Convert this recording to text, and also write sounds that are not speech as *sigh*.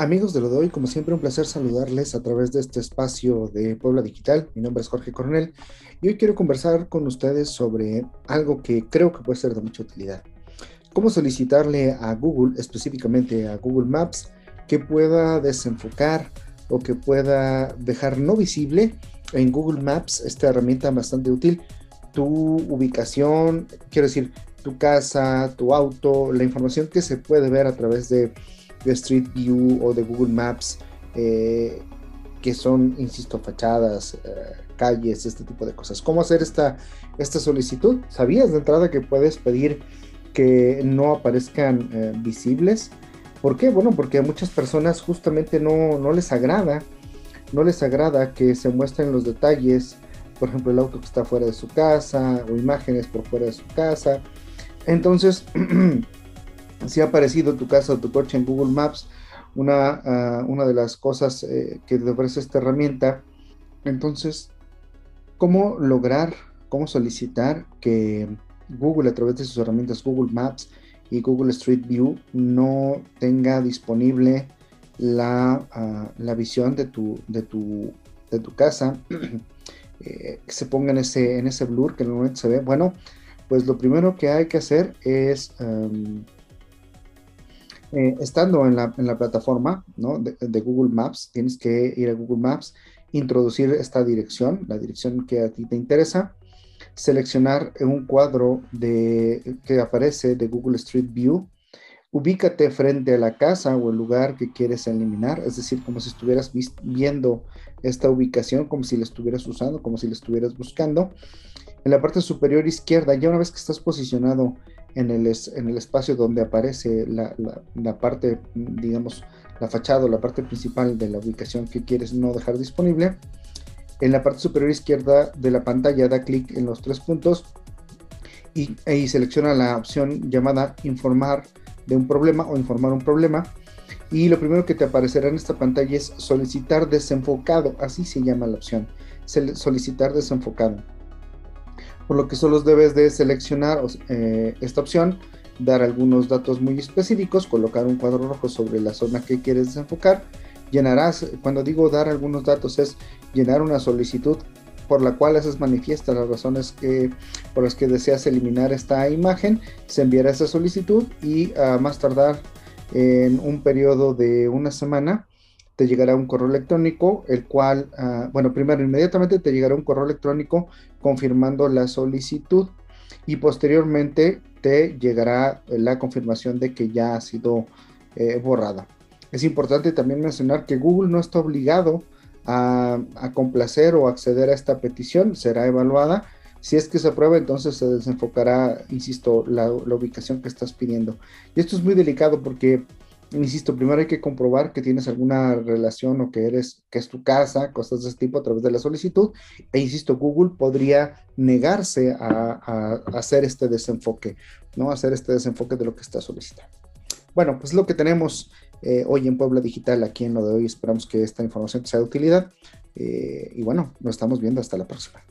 Amigos de lo de hoy, como siempre, un placer saludarles a través de este espacio de Puebla Digital. Mi nombre es Jorge Coronel y hoy quiero conversar con ustedes sobre algo que creo que puede ser de mucha utilidad. Cómo solicitarle a Google, específicamente a Google Maps, que pueda desenfocar o que pueda dejar no visible en Google Maps esta herramienta bastante útil tu ubicación, quiero decir, tu casa, tu auto, la información que se puede ver a través de de Street View o de Google Maps, eh, que son, insisto, fachadas, eh, calles, este tipo de cosas. ¿Cómo hacer esta, esta solicitud? ¿Sabías de entrada que puedes pedir que no aparezcan eh, visibles? ¿Por qué? Bueno, porque a muchas personas justamente no, no les agrada, no les agrada que se muestren los detalles, por ejemplo, el auto que está fuera de su casa o imágenes por fuera de su casa. Entonces, *clears throat* si ha aparecido tu casa o tu coche en Google Maps, una, ah, una de las cosas eh, que te ofrece esta herramienta. Entonces, ¿cómo lograr, cómo solicitar que Google a través de sus herramientas Google Maps y Google Street View no tenga disponible la, ah, la visión de tu, de tu, de tu casa, *clears throat* eh, que se ponga en ese, en ese blur que normalmente se ve? Bueno, pues lo primero que hay que hacer es... Eh, estando en la, plataforma de, Google Maps, tienes que ir a Google Maps, introducir esta dirección, la dirección que a ti te interesa, seleccionar un cuadro de, que aparece de Google Street View, ubícate frente a la casa o el lugar que quieres eliminar, es decir, como si estuvieras viendo esta ubicación, como si la estuvieras usando, como si la estuvieras buscando. En la parte superior izquierda, ya una vez que estás posicionado en el, en el espacio donde aparece la, la, parte, digamos, la fachada o la parte principal de la ubicación que quieres no dejar disponible. En la parte superior izquierda de la pantalla da clic en los tres puntos y ahí selecciona la opción llamada informar de un problema o informar un problema. Y lo primero que te aparecerá en esta pantalla es solicitar desenfocado, así se llama la opción, solicitar desenfocado por lo que solo debes de seleccionar eh, esta opción, dar algunos datos muy específicos, colocar un cuadro rojo sobre la zona que quieres desenfocar, llenarás, cuando digo dar algunos datos es llenar una solicitud por la cual haces manifiesta las razones que, por las que deseas eliminar esta imagen, se enviará esa solicitud y a más tardar en un periodo de una semana te llegará un correo electrónico, el cual, ah, bueno, primero inmediatamente te llegará un correo electrónico confirmando la solicitud y posteriormente te llegará la confirmación de que ya ha sido eh, borrada. Es importante también mencionar que Google no está obligado a, complacer o acceder a esta petición, será evaluada. Si es que se aprueba, entonces se desenfocará, insisto, la ubicación que estás pidiendo. Y esto es muy delicado porque insisto, primero hay que comprobar que tienes alguna relación o que eres, que es tu casa, cosas de ese tipo a través de la solicitud. E insisto, Google podría negarse a, hacer este desenfoque, ¿no? Hacer este desenfoque de lo que está solicitando. Bueno, pues lo que tenemos eh, hoy en Puebla Digital, aquí en lo de hoy, esperamos que esta información sea de utilidad. Eh, y bueno, nos estamos viendo hasta la próxima.